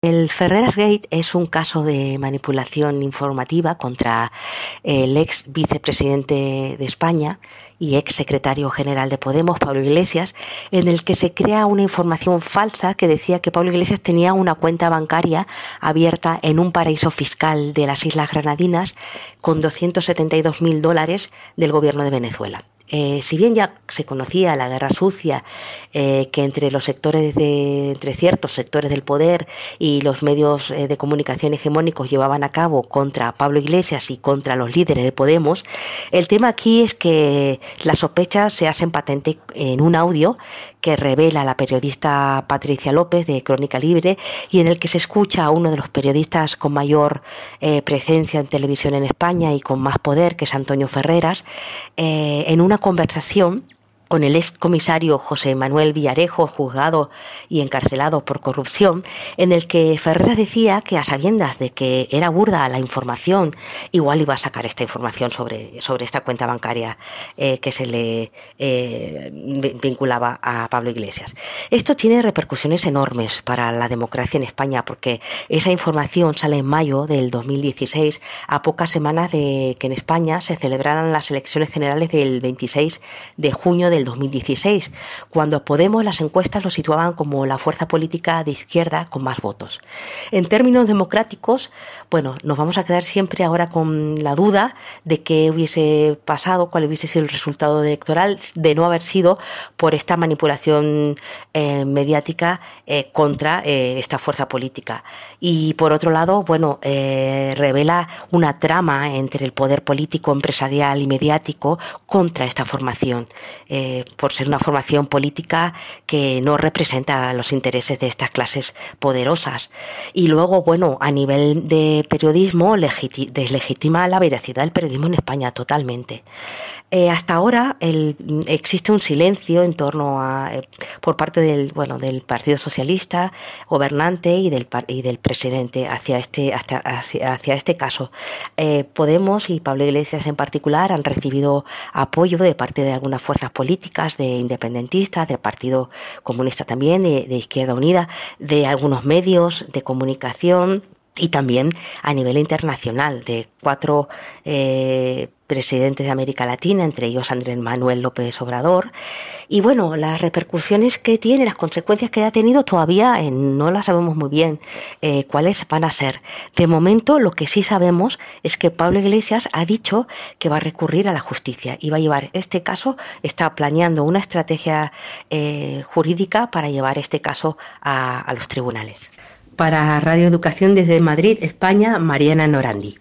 El Ferreras Gate es un caso de manipulación informativa contra el ex vicepresidente de España y ex secretario general de Podemos, Pablo Iglesias, en el que se crea una información falsa que decía que Pablo Iglesias tenía una cuenta bancaria abierta en un paraíso fiscal de las Islas Granadinas con 272 mil dólares del gobierno de Venezuela. Eh, si bien ya se conocía la guerra sucia eh, que entre los sectores de, entre ciertos sectores del poder y los medios eh, de comunicación hegemónicos llevaban a cabo contra Pablo Iglesias y contra los líderes de Podemos, el tema aquí es que las sospechas se hacen patente en un audio que revela la periodista Patricia López de Crónica Libre y en el que se escucha a uno de los periodistas con mayor presencia en televisión en España y con más poder, que es Antonio Ferreras, en una conversación con el ex comisario José Manuel Villarejo, juzgado y encarcelado por corrupción, en el que Ferreira decía que a sabiendas de que era burda la información, igual iba a sacar esta información sobre, sobre esta cuenta bancaria eh, que se le eh, vinculaba a Pablo Iglesias. Esto tiene repercusiones enormes para la democracia en España, porque esa información sale en mayo del 2016, a pocas semanas de que en España se celebraran las elecciones generales del 26 de junio de del 2016, cuando Podemos las encuestas lo situaban como la fuerza política de izquierda con más votos. En términos democráticos, bueno, nos vamos a quedar siempre ahora con la duda de qué hubiese pasado, cuál hubiese sido el resultado electoral de no haber sido por esta manipulación eh, mediática eh, contra eh, esta fuerza política. Y por otro lado, bueno, revela una trama entre el poder político, empresarial y mediático contra esta formación. Eh, por ser una formación política que no representa los intereses de estas clases poderosas. Y luego, bueno, a nivel de periodismo, deslegitima la veracidad del periodismo en España totalmente. Eh, hasta ahora existe un silencio en torno a, eh, por parte del, bueno, del Partido Socialista gobernante y del, y del presidente hacia este, hacia, este caso. Podemos y Pablo Iglesias en particular han recibido apoyo de parte de algunas fuerzas políticas de independentistas, del Partido Comunista también, de, Izquierda Unida, de algunos medios de comunicación y también a nivel internacional de cuatro eh, presidentes de América Latina, entre ellos Andrés Manuel López Obrador. Y bueno, las repercusiones que tiene, las consecuencias que ha tenido, todavía eh, no las sabemos muy bien eh, cuáles van a ser. De momento, lo que sí sabemos es que Pablo Iglesias ha dicho que va a recurrir a la justicia y va a llevar este caso, está planeando una estrategia jurídica para llevar este caso a los tribunales. Para Radio Educación desde Madrid, España, Mariana Norandi.